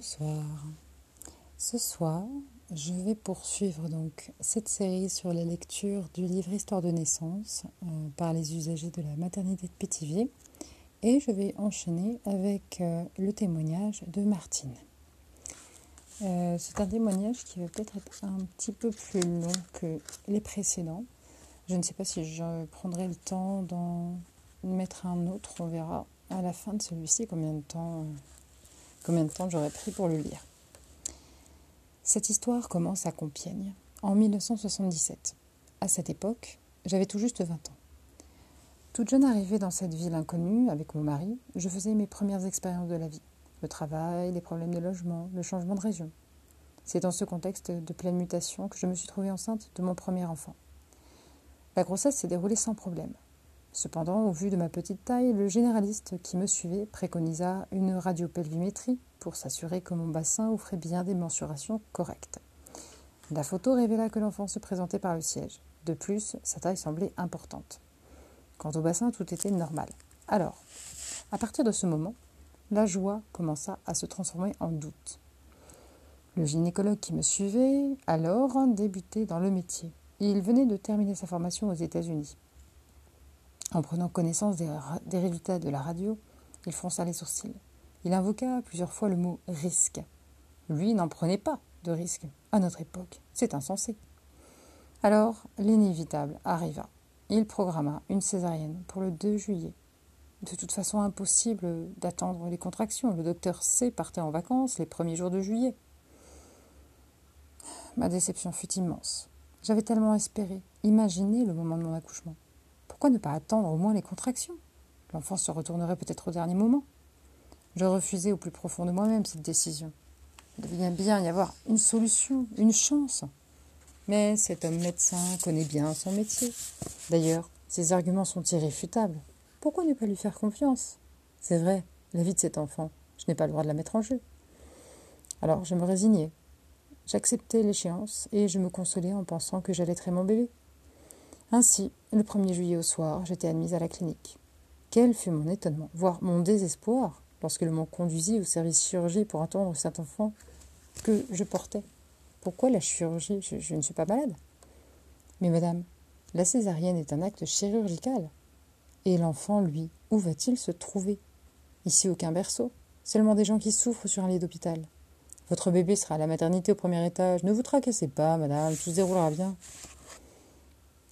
Bonsoir. Ce soir, je vais poursuivre donc cette série sur la lecture du livre Histoire de naissance euh, par les usagers de la maternité de Pétivier et je vais enchaîner avec euh, le témoignage de Martine. Euh, c'est un témoignage qui va peut-être être un petit peu plus long que les précédents. Je ne sais pas si je prendrai le temps d'en mettre un autre, on verra à la fin de celui-ci combien de temps combien de temps j'aurais pris pour le lire. Cette histoire commence à Compiègne, en 1977. À cette époque, j'avais tout juste 20 ans. Toute jeune arrivée dans cette ville inconnue avec mon mari, je faisais mes premières expériences de la vie. Le travail, les problèmes de logement, le changement de région. C'est dans ce contexte de pleine mutation que je me suis trouvée enceinte de mon premier enfant. La grossesse s'est déroulée sans problème. Cependant, au vu de ma petite taille, le généraliste qui me suivait préconisa une radiopelvimétrie pour s'assurer que mon bassin offrait bien des mensurations correctes. La photo révéla que l'enfant se présentait par le siège. De plus, sa taille semblait importante. Quant au bassin, tout était normal. Alors, à partir de ce moment, la joie commença à se transformer en doute. Le gynécologue qui me suivait alors débutait dans le métier. Il venait de terminer sa formation aux États-Unis. En prenant connaissance des, résultats de la radio, il fronça les sourcils. Il invoqua plusieurs fois le mot risque. Lui n'en prenait pas de risque. À notre époque, c'est insensé. Alors, l'inévitable arriva. Il programma une césarienne pour le 2 juillet. De toute façon, impossible d'attendre les contractions. Le docteur C partait en vacances les premiers jours de juillet. Ma déception fut immense. J'avais tellement espéré, imaginé le moment de mon accouchement. Pourquoi ne pas attendre au moins les contractions? L'enfant se retournerait peut-être au dernier moment. Je refusais au plus profond de moi-même cette décision. Il devait bien y avoir une solution, une chance. Mais cet homme médecin connaît bien son métier. D'ailleurs, ses arguments sont irréfutables. Pourquoi ne pas lui faire confiance? C'est vrai, la vie de cet enfant, je n'ai pas le droit de la mettre en jeu. Alors je me résignais. J'acceptais l'échéance et je me consolais en pensant que j'allaiterais mon bébé. Ainsi, le 1er juillet au soir, j'étais admise à la clinique. Quel fut mon étonnement, voire mon désespoir, lorsque le m'ont conduisit au service chirurgie pour attendre cet enfant que je portais. Pourquoi la chirurgie? Je, je ne suis pas malade. Mais madame, la césarienne est un acte chirurgical. Et l'enfant, lui, où va-t-il se trouver? Ici aucun berceau, seulement des gens qui souffrent sur un lit d'hôpital. Votre bébé sera à la maternité au premier étage. Ne vous tracassez pas, madame, tout se déroulera bien.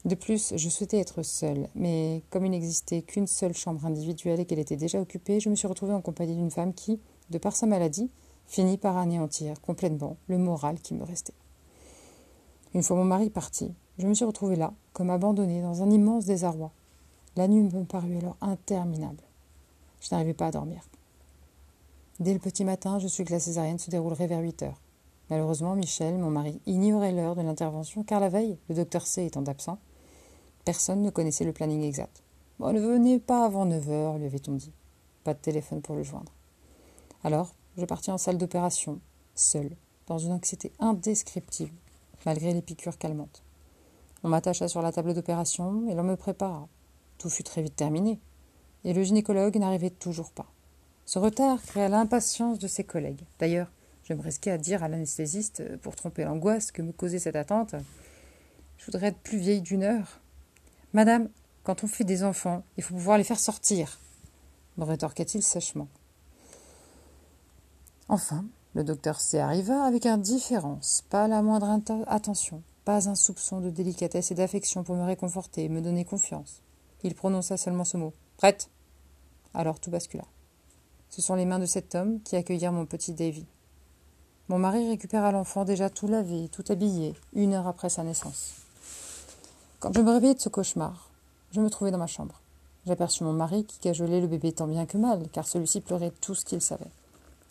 De plus, je souhaitais être seule, mais comme il n'existait qu'une seule chambre individuelle et qu'elle était déjà occupée, je me suis retrouvée en compagnie d'une femme qui, de par sa maladie, finit par anéantir complètement le moral qui me restait. Une fois mon mari parti, je me suis retrouvée là, comme abandonnée, dans un immense désarroi. La nuit me parut alors interminable. Je n'arrivais pas à dormir. Dès le petit matin, je suis que la césarienne se déroulerait vers 8 heures. Malheureusement, Michel, mon mari, ignorait l'heure de l'intervention car la veille, le docteur C étant absent, Personne ne connaissait le planning exact. Bon, ne venez pas avant 9 heures, lui avait-on dit. Pas de téléphone pour le joindre. Alors, je partis en salle d'opération, seule, dans une anxiété indescriptible, malgré les piqûres calmantes. On m'attacha sur la table d'opération et l'on me prépara. Tout fut très vite terminé, et le gynécologue n'arrivait toujours pas. Ce retard créa l'impatience de ses collègues. D'ailleurs, je me risquais à dire à l'anesthésiste, pour tromper l'angoisse que me causait cette attente, je voudrais être plus vieille d'une heure. Madame, quand on fait des enfants, il faut pouvoir les faire sortir, me rétorqua-t-il sèchement. Enfin, le docteur C arriva avec indifférence, pas la moindre attention, pas un soupçon de délicatesse et d'affection pour me réconforter et me donner confiance. Il prononça seulement ce mot. Prête Alors tout bascula. Ce sont les mains de cet homme qui accueillirent mon petit Davy. Mon mari récupéra l'enfant déjà tout lavé, tout habillé, une heure après sa naissance. Quand je me réveillai de ce cauchemar, je me trouvais dans ma chambre. J'aperçus mon mari qui cajolait le bébé tant bien que mal, car celui-ci pleurait tout ce qu'il savait.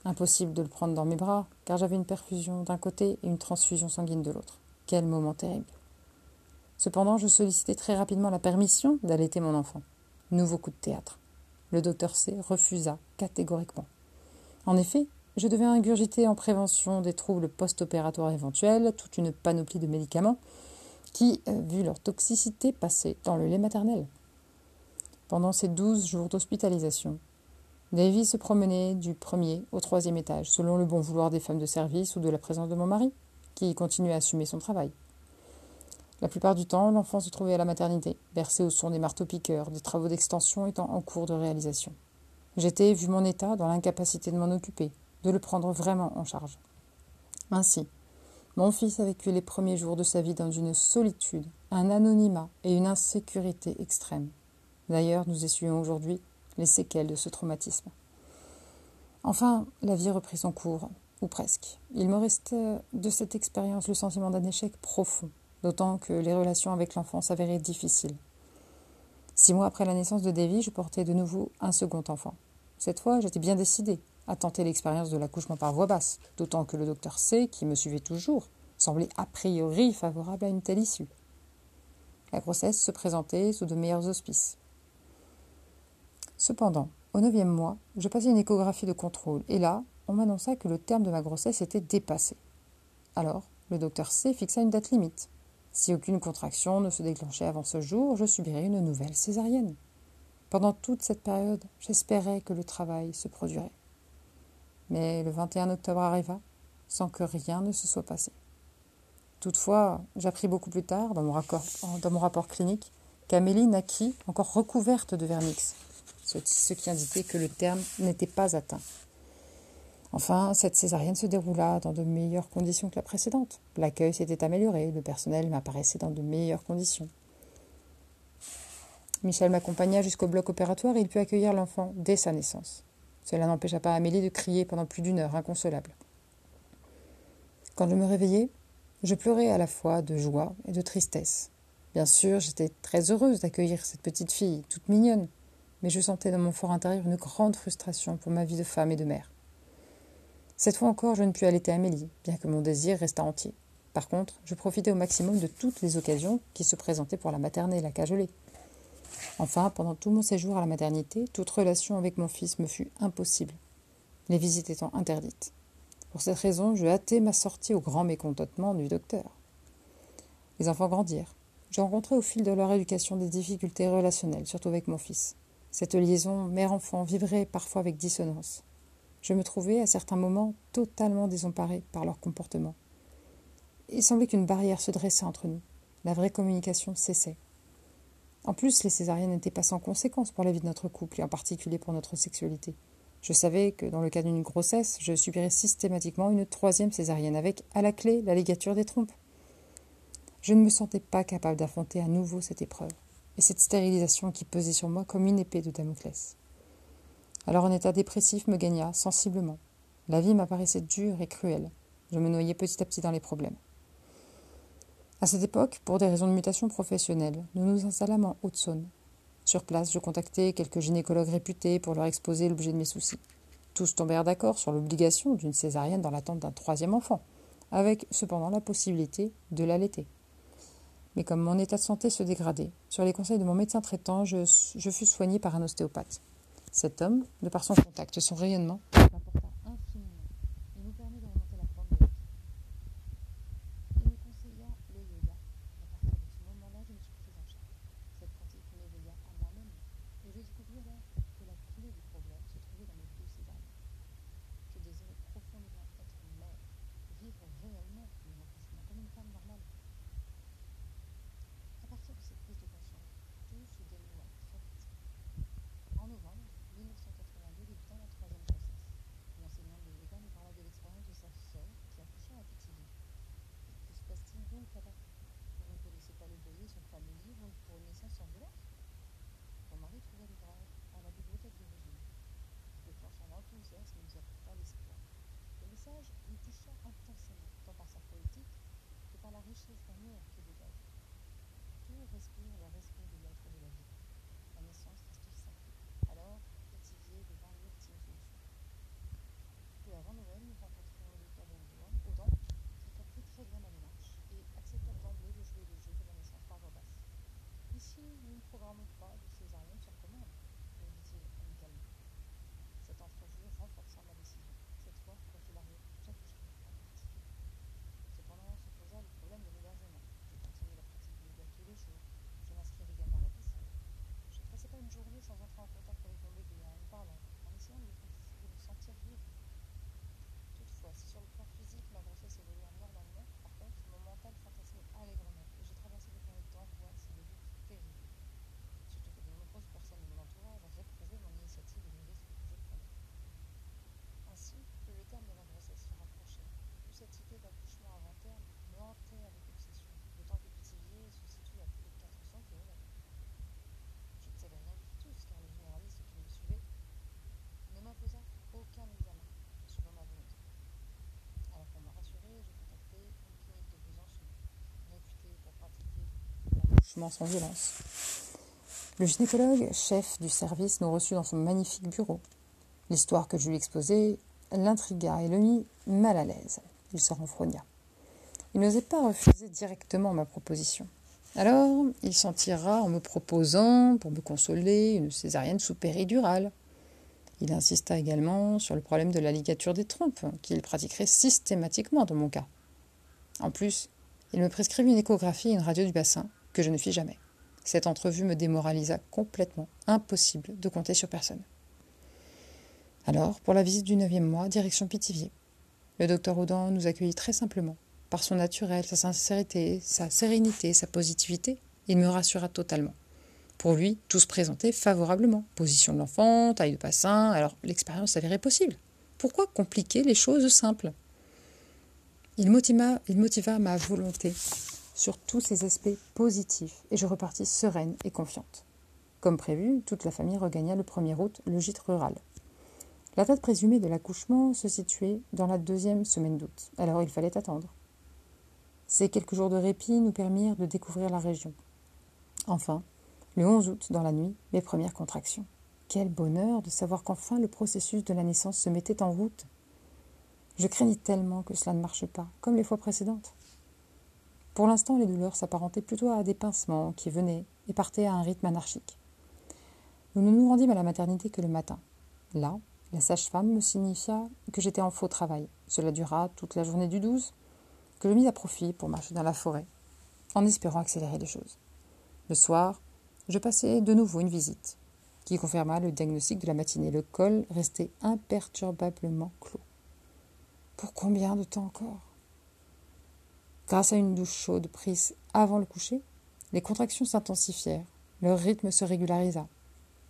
Impossible de le prendre dans mes bras, car j'avais une perfusion d'un côté et une transfusion sanguine de l'autre. Quel moment terrible. Cependant, je sollicitai très rapidement la permission d'allaiter mon enfant. Nouveau coup de théâtre. Le docteur C refusa catégoriquement. En effet, je devais ingurgiter en prévention des troubles post-opératoires éventuels toute une panoplie de médicaments qui, vu leur toxicité, passaient dans le lait maternel. Pendant ces douze jours d'hospitalisation, Davy se promenait du premier au troisième étage, selon le bon vouloir des femmes de service ou de la présence de mon mari, qui continuait à assumer son travail. La plupart du temps, l'enfant se trouvait à la maternité, bercé au son des marteaux-piqueurs, des travaux d'extension étant en cours de réalisation. J'étais, vu mon état, dans l'incapacité de m'en occuper, de le prendre vraiment en charge. Ainsi, mon fils a vécu les premiers jours de sa vie dans une solitude, un anonymat et une insécurité extrême. D'ailleurs, nous essuyons aujourd'hui les séquelles de ce traumatisme. Enfin, la vie reprit son cours, ou presque. Il me restait de cette expérience le sentiment d'un échec profond, d'autant que les relations avec l'enfant s'avéraient difficiles. Six mois après la naissance de Davy, je portais de nouveau un second enfant. Cette fois, j'étais bien décidée à tenter l'expérience de l'accouchement par voie basse, d'autant que le docteur C, qui me suivait toujours, semblait a priori favorable à une telle issue. La grossesse se présentait sous de meilleurs auspices. Cependant, au neuvième mois, je passais une échographie de contrôle, et là, on m'annonça que le terme de ma grossesse était dépassé. Alors, le docteur C fixa une date limite. Si aucune contraction ne se déclenchait avant ce jour, je subirais une nouvelle césarienne. Pendant toute cette période, j'espérais que le travail se produirait. Mais le 21 octobre arriva, sans que rien ne se soit passé. Toutefois, j'appris beaucoup plus tard, dans mon, rapport clinique, qu'Amélie naquit encore recouverte de vernix, ce qui indiquait que le terme n'était pas atteint. Enfin, cette césarienne se déroula dans de meilleures conditions que la précédente. L'accueil s'était amélioré, le personnel m'apparaissait dans de meilleures conditions. Michel m'accompagna jusqu'au bloc opératoire et il put accueillir l'enfant dès sa naissance. Cela n'empêcha pas Amélie de crier pendant plus d'une heure, inconsolable. Quand je me réveillai, je pleurais à la fois de joie et de tristesse. Bien sûr, j'étais très heureuse d'accueillir cette petite fille, toute mignonne, mais je sentais dans mon fort intérieur une grande frustration pour ma vie de femme et de mère. Cette fois encore, je ne pus allaiter Amélie, bien que mon désir restât entier. Par contre, je profitais au maximum de toutes les occasions qui se présentaient pour la materner et la cajoler. Enfin, pendant tout mon séjour à la maternité, toute relation avec mon fils me fut impossible, les visites étant interdites. Pour cette raison, je hâtai ma sortie au grand mécontentement du docteur. Les enfants grandirent. J'ai rencontré au fil de leur éducation des difficultés relationnelles, surtout avec mon fils. Cette liaison mère-enfant vibrait parfois avec dissonance. Je me trouvais à certains moments totalement désemparée par leur comportement. Il semblait qu'une barrière se dressait entre nous. La vraie communication cessait. En plus, les césariennes n'étaient pas sans conséquences pour la vie de notre couple et en particulier pour notre sexualité. Je savais que dans le cas d'une grossesse, je subirais systématiquement une troisième césarienne avec, à la clé, la ligature des trompes. Je ne me sentais pas capable d'affronter à nouveau cette épreuve et cette stérilisation qui pesait sur moi comme une épée de Damoclès. Alors un état dépressif me gagna sensiblement. La vie m'apparaissait dure et cruelle. Je me noyais petit à petit dans les problèmes. À cette époque, pour des raisons de mutation professionnelle, nous nous installâmes en Haute-Saône. Sur place, je contactai quelques gynécologues réputés pour leur exposer l'objet de mes soucis. Tous tombèrent d'accord sur l'obligation d'une césarienne dans l'attente d'un troisième enfant, avec cependant la possibilité de l'allaiter. Mais comme mon état de santé se dégradait, sur les conseils de mon médecin traitant, je, fus soigné par un ostéopathe. Cet homme, de par son contact, son rayonnement, sans violence. Le gynécologue, chef du service, nous reçut dans son magnifique bureau. L'histoire que je lui exposais l'intrigua et le mit mal à l'aise. Il se renfrogna. Il n'osait pas refuser directement ma proposition. Alors, il s'en tira en me proposant, pour me consoler, une césarienne sous péridurale. Il insista également sur le problème de la ligature des trompes, qu'il pratiquerait systématiquement dans mon cas. En plus, il me prescrivit une échographie et une radio du bassin, je ne fis jamais. Cette entrevue me démoralisa complètement. Impossible de compter sur personne. Alors, pour la visite du neuvième mois, direction Pithiviers. Le docteur Audin nous accueillit très simplement. Par son naturel, sa sincérité, sa sérénité, sa positivité, il me rassura totalement. Pour lui, tout se présentait favorablement. Position de l'enfant, taille de bassin, alors l'expérience s'avérait possible. Pourquoi compliquer les choses simples? Il motiva ma volonté sur tous ces aspects positifs et je repartis sereine et confiante. Comme prévu, toute la famille regagna le 1er août le gîte rural. La date présumée de l'accouchement se situait dans la deuxième semaine d'août, alors il fallait attendre. Ces quelques jours de répit nous permirent de découvrir la région. Enfin, le 11 août, dans la nuit, mes premières contractions. Quel bonheur de savoir qu'enfin le processus de la naissance se mettait en route. Je craignais tellement que cela ne marche pas, comme les fois précédentes. Pour l'instant, les douleurs s'apparentaient plutôt à des pincements qui venaient et partaient à un rythme anarchique. Nous ne nous rendîmes à la maternité que le matin. Là, la sage-femme me signifia que j'étais en faux travail. Cela dura toute la journée du 12, que je mis à profit pour marcher dans la forêt, en espérant accélérer les choses. Le soir, je passai de nouveau une visite, qui confirma le diagnostic de la matinée. Le col restait imperturbablement clos. Pour combien de temps encore? Grâce à une douche chaude prise avant le coucher, les contractions s'intensifièrent, leur rythme se régularisa.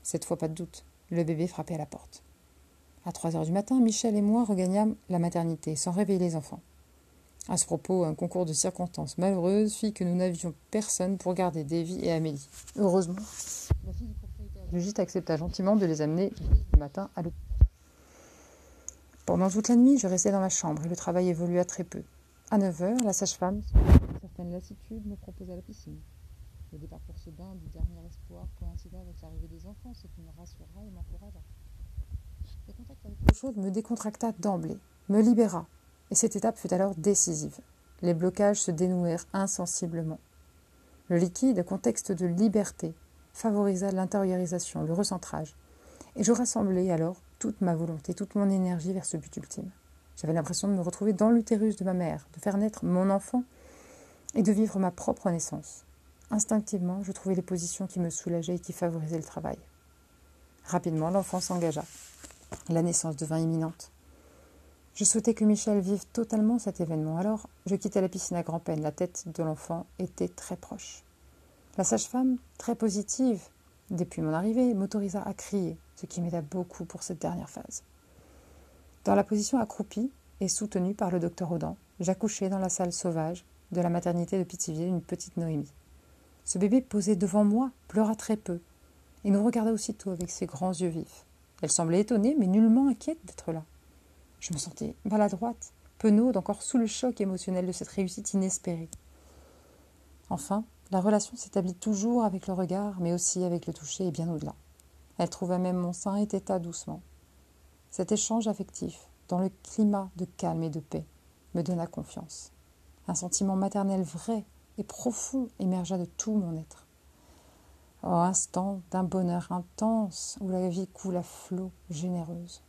Cette fois, pas de doute, le bébé frappait à la porte. À trois heures du matin, Michel et moi regagnâmes la maternité sans réveiller les enfants. À ce propos, un concours de circonstances malheureuses fit que nous n'avions personne pour garder Davy et Amélie. Heureusement, la fille du propriétaire du gîte accepta gentiment de les amener le matin à l'hôpital. Pendant toute la nuit, je restais dans ma chambre et le travail évolua très peu. À 9 heures, la sage-femme, sans certaine lassitude, me proposa la piscine. Le départ pour ce bain du dernier espoir coïncida avec l'arrivée des enfants, ce qui me rassura et m'encouragea. Le contact avec l'eau chaude me décontracta d'emblée, me libéra, et cette étape fut alors décisive. Les blocages se dénouèrent insensiblement. Le liquide, contexte de liberté, favorisa l'intériorisation, le recentrage, et je rassemblai alors toute ma volonté, toute mon énergie vers ce but ultime. J'avais l'impression de me retrouver dans l'utérus de ma mère, de faire naître mon enfant et de vivre ma propre naissance. Instinctivement, je trouvais les positions qui me soulageaient et qui favorisaient le travail. Rapidement, l'enfant s'engagea. La naissance devint imminente. Je souhaitais que Michel vive totalement cet événement, alors je quittai la piscine à grand-peine. La tête de l'enfant était très proche. La sage-femme, très positive depuis mon arrivée, m'autorisa à crier, ce qui m'aida beaucoup pour cette dernière phase. Dans la position accroupie et soutenue par le docteur Audin, j'accouchais dans la salle sauvage de la maternité de Pithiviers une petite Noémie. Ce bébé posé devant moi pleura très peu et nous regarda aussitôt avec ses grands yeux vifs. Elle semblait étonnée mais nullement inquiète d'être là. Je me sentais maladroite, penaude, encore sous le choc émotionnel de cette réussite inespérée. Enfin, la relation s'établit toujours avec le regard, mais aussi avec le toucher et bien au-delà. Elle trouva même mon sein et téta doucement. Cet échange affectif, dans le climat de calme et de paix, me donna confiance. Un sentiment maternel vrai et profond émergea de tout mon être. Oh, instant d'un bonheur intense où la vie coule à flots généreuse.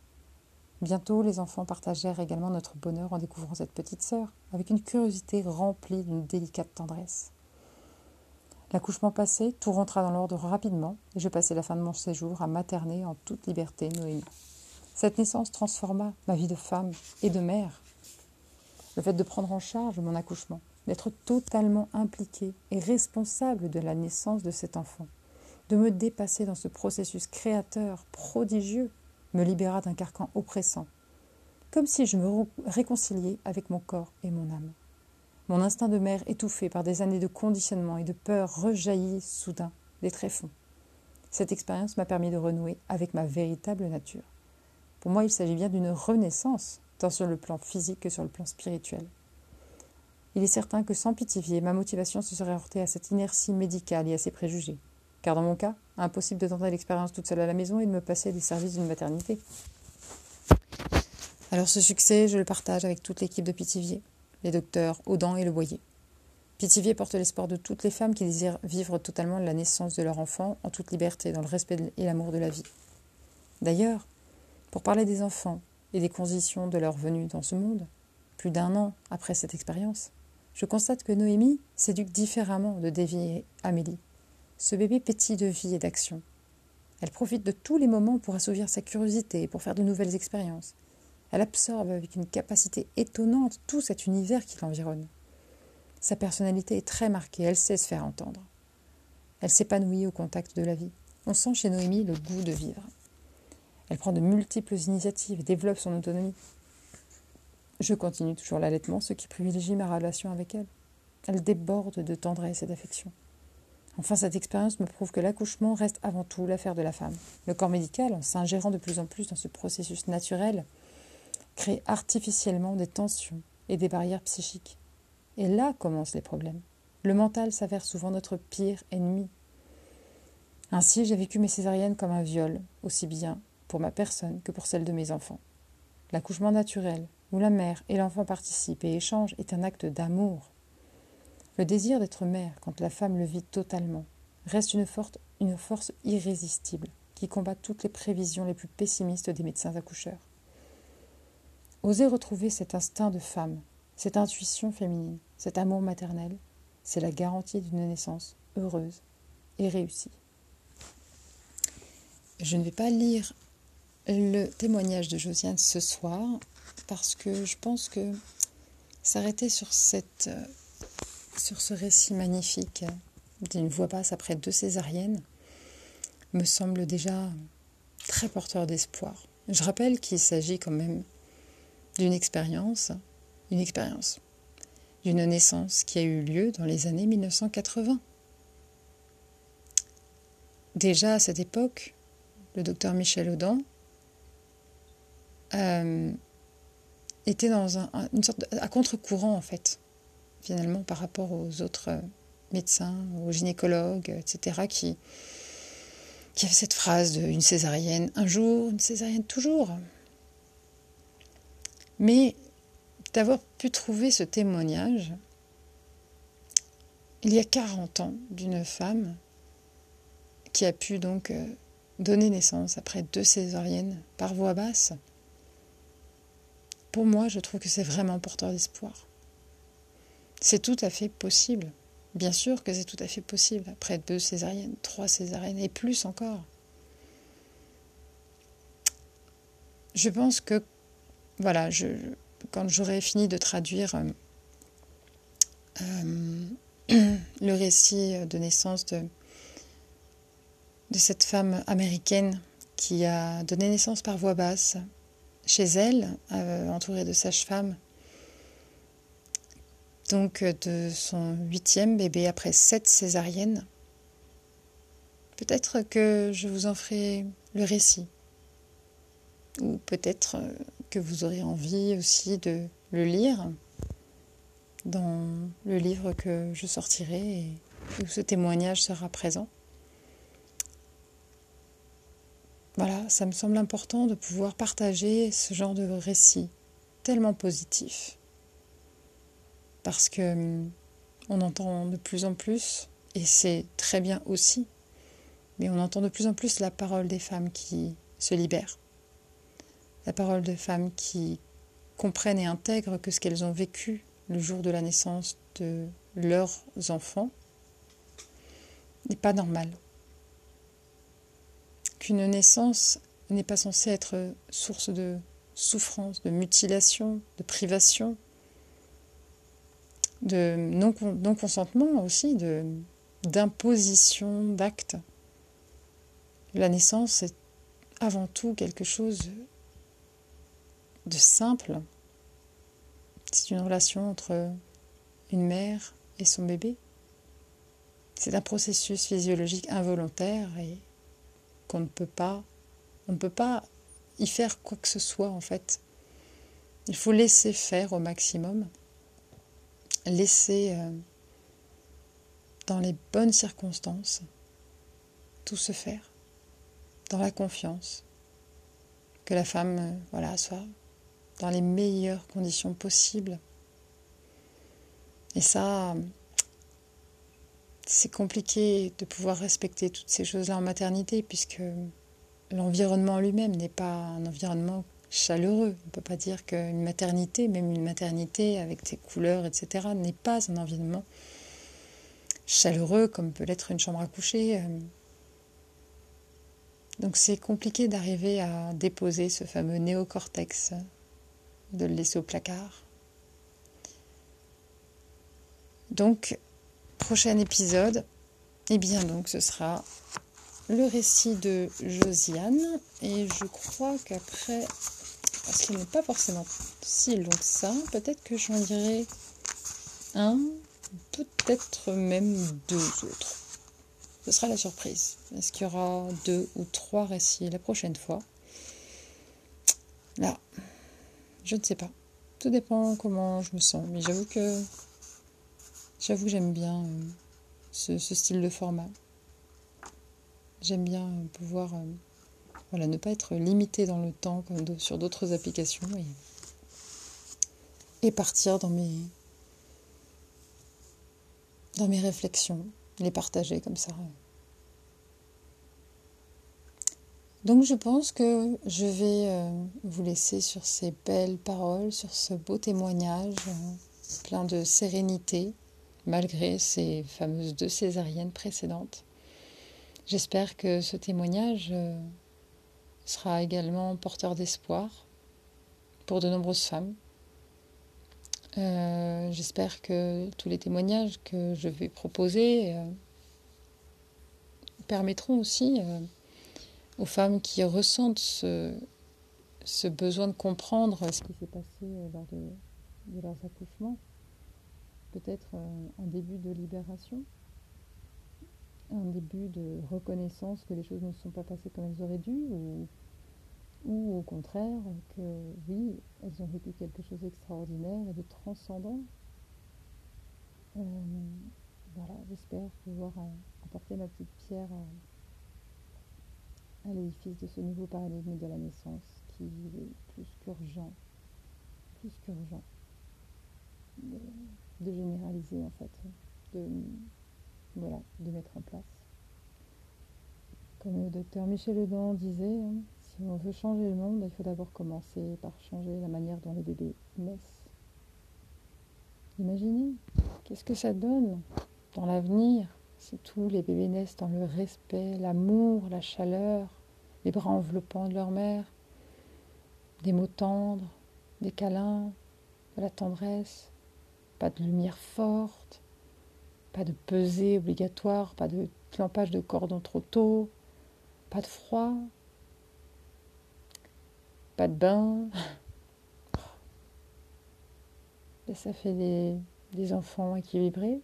Bientôt, les enfants partagèrent également notre bonheur en découvrant cette petite sœur, avec une curiosité remplie d'une délicate tendresse. L'accouchement passé, tout rentra dans l'ordre rapidement, et je passai la fin de mon séjour à materner en toute liberté Noémie. Cette naissance transforma ma vie de femme et de mère. Le fait de prendre en charge mon accouchement, d'être totalement impliquée et responsable de la naissance de cet enfant, de me dépasser dans ce processus créateur prodigieux, me libéra d'un carcan oppressant, comme si je me réconciliais avec mon corps et mon âme. Mon instinct de mère étouffé par des années de conditionnement et de peur rejaillit soudain des tréfonds. Cette expérience m'a permis de renouer avec ma véritable nature. Pour moi, il s'agit bien d'une renaissance, tant sur le plan physique que sur le plan spirituel. il est certain que sans Pithiviers, ma motivation se serait heurtée à cette inertie médicale et à ses préjugés. Car dans mon cas, impossible de tenter l'expérience toute seule à la maison et de me passer des services d'une maternité. Alors ce succès, je le partage avec toute l'équipe de Pithiviers, les docteurs Audan et Le Boyer. Pithiviers porte l'espoir de toutes les femmes qui désirent vivre totalement la naissance de leur enfant en toute liberté, dans le respect et l'amour de la vie. D'ailleurs, pour parler des enfants et des conditions de leur venue dans ce monde, plus d'un an après cette expérience, je constate que Noémie s'éduque différemment de Davy et Amélie. Ce bébé pétille de vie et d'action. Elle profite de tous les moments pour assouvir sa curiosité et pour faire de nouvelles expériences. Elle absorbe avec une capacité étonnante tout cet univers qui l'environne. Sa personnalité est très marquée, elle sait se faire entendre. Elle s'épanouit au contact de la vie. On sent chez Noémie le goût de vivre. Elle prend de multiples initiatives et développe son autonomie. Je continue toujours l'allaitement, ce qui privilégie ma relation avec elle. Elle déborde de tendresse et d'affection. Enfin, cette expérience me prouve que l'accouchement reste avant tout l'affaire de la femme. Le corps médical, en s'ingérant de plus en plus dans ce processus naturel, crée artificiellement des tensions et des barrières psychiques. Et là commencent les problèmes. Le mental s'avère souvent notre pire ennemi. Ainsi, j'ai vécu mes césariennes comme un viol, aussi bien pour ma personne que pour celle de mes enfants. L'accouchement naturel, où la mère et l'enfant participent et échangent, est un acte d'amour. Le désir d'être mère, quand la femme le vit totalement, reste une, une force irrésistible qui combat toutes les prévisions les plus pessimistes des médecins accoucheurs. Oser retrouver cet instinct de femme, cette intuition féminine, cet amour maternel, c'est la garantie d'une naissance heureuse et réussie. Je ne vais pas lire le témoignage de Josiane ce soir parce que je pense que s'arrêter sur, cette, sur ce récit magnifique d'une voix basse après deux césariennes me semble déjà très porteur d'espoir. Je rappelle qu'il s'agit quand même d'une expérience, une expérience, d'une naissance qui a eu lieu dans les années 1980. Déjà à cette époque, le docteur Michel Audin euh, était dans un, une sorte à contre-courant en fait, finalement par rapport aux autres médecins, aux gynécologues, etc., qui, qui avaient cette phrase de une césarienne un jour, une césarienne toujours. Mais d'avoir pu trouver ce témoignage il y a 40 ans d'une femme qui a pu donc euh, donner naissance après deux césariennes par voie basse, pour moi, je trouve que c'est vraiment porteur d'espoir. C'est tout à fait possible. Bien sûr que c'est tout à fait possible après deux césariennes, trois césariennes et plus encore. Je pense que, voilà, quand j'aurai fini de traduire euh, euh, le récit de naissance de, cette femme américaine qui a donné naissance par voie basse chez elle, euh, entourée de sages-femmes. Donc euh, de son huitième bébé après sept césariennes. Peut-être que je vous en ferai le récit. Ou peut-être euh, que vous aurez envie aussi de le lire dans le livre que je sortirai et où ce témoignage sera présent. Voilà, ça me semble important de pouvoir partager ce genre de récit tellement positif. Parce que hum, on entend de plus en plus, et c'est très bien aussi, mais on entend de plus en plus la parole des femmes qui se libèrent. La parole de femmes qui comprennent et intègrent que ce qu'elles ont vécu le jour de la naissance de leurs enfants n'est pas normal qu'une naissance n'est pas censée être source de souffrance, de mutilation, de privation, de non-consentement aussi, d'imposition d'actes. La naissance est avant tout quelque chose de simple. C'est une relation entre une mère et son bébé. C'est un processus physiologique involontaire et qu'on ne peut pas, on ne peut pas y faire quoi que ce soit en fait. Il faut laisser faire au maximum. laisser euh, dans les bonnes circonstances tout se faire, dans la confiance, que la femme euh, voilà, soit dans les meilleures conditions possibles. Et ça, c'est compliqué de pouvoir respecter toutes ces choses-là en maternité, puisque l'environnement lui-même n'est pas un environnement chaleureux. On ne peut pas dire qu'une maternité, même une maternité avec ses couleurs, etc., n'est pas un environnement chaleureux comme peut l'être une chambre à coucher. Donc c'est compliqué d'arriver à déposer ce fameux néocortex, de le laisser au placard. Donc, prochain épisode, eh bien donc ce sera le récit de Josiane et je crois qu'après parce qu'il n'est pas forcément si long que ça. Peut-être que j'en dirai un, peut-être même deux autres. Ce sera la surprise. Est-ce qu'il y aura deux ou trois récits la prochaine fois? Là, je ne sais pas. Tout dépend comment je me sens. Mais j'avoue que j'avoue j'aime bien euh, ce, style de format. J'aime bien pouvoir euh, voilà, ne pas être limité dans le temps comme sur d'autres applications et, partir dans mes, dans mes réflexions, les partager comme ça. Donc je pense que je vais euh, vous laisser sur ces belles paroles, sur ce beau témoignage euh, plein de sérénité, malgré ces fameuses deux césariennes précédentes. J'espère que ce témoignage euh, sera également porteur d'espoir pour de nombreuses femmes. Euh, j'espère que tous les témoignages que je vais proposer euh, permettront aussi aux femmes qui ressentent ce, besoin de comprendre ce qui s'est passé lors de leurs accouchements, peut-être un début de libération, un début de reconnaissance que les choses ne sont pas passées comme elles auraient dû, ou ou au contraire que oui, elles ont vécu quelque chose d'extraordinaire et de transcendant. Euh, voilà, j'espère pouvoir euh, apporter ma petite pierre à, l'édifice de ce nouveau paradigme de la naissance qui est plus qu'urgent, plus qu'urgent de, généraliser en fait, de, mettre en place. Comme le docteur Michel Ledan disait, hein, si on veut changer le monde, il faut d'abord commencer par changer la manière dont les bébés naissent. Imaginez, qu'est-ce que ça donne dans l'avenir si tous les bébés naissent dans le respect, l'amour, la chaleur, les bras enveloppants de leur mère, des mots tendres, des câlins, de la tendresse, pas de lumière forte, pas de pesée obligatoire, pas de clampage de cordon trop tôt, pas de froid, pas de bain. Et ça fait des, enfants équilibrés,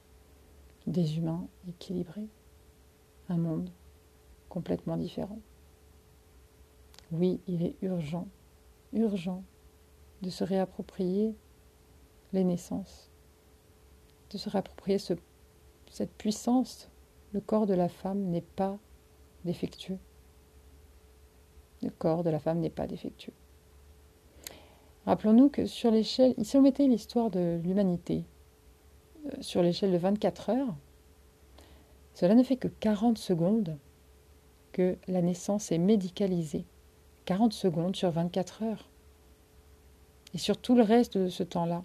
des humains équilibrés, un monde complètement différent. Oui, il est urgent, urgent de se réapproprier les naissances, se réapproprier cette puissance. Le corps de la femme n'est pas défectueux. Le corps de la femme n'est pas défectueux. Rappelons-nous que sur l'échelle, ici on mettait l'histoire de l'humanité euh, sur l'échelle de 24 heures, cela ne fait que 40 secondes que la naissance est médicalisée. 40 secondes sur 24 heures. Et sur tout le reste de ce temps-là,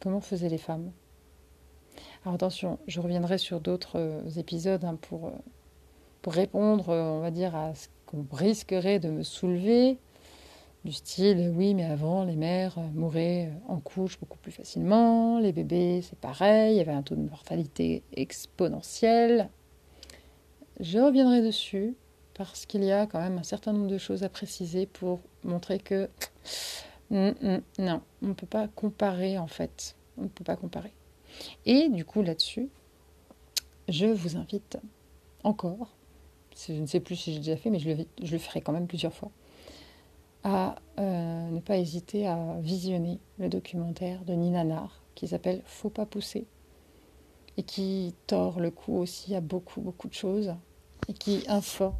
comment faisaient les femmes? Alors attention, je reviendrai sur d'autres euh, épisodes hein, pour, euh, pour répondre, on va dire, à ce qu'on risquerait de me soulever du style oui mais avant les mères euh, mouraient euh, en couche beaucoup plus facilement, les bébés c'est pareil, il y avait un taux de mortalité exponentiel. Je reviendrai dessus parce qu'il y a quand même un certain nombre de choses à préciser pour montrer que mm, mm, non, on ne peut pas comparer en fait, on ne peut pas comparer. Et du coup là-dessus, je vous invite encore, je ne sais plus si j'ai déjà fait, mais je le, ferai quand même plusieurs fois, à euh, ne pas hésiter à visionner le documentaire de Nina Nar, qui s'appelle Faut pas pousser et qui tord le cou aussi à beaucoup, beaucoup de choses et qui informe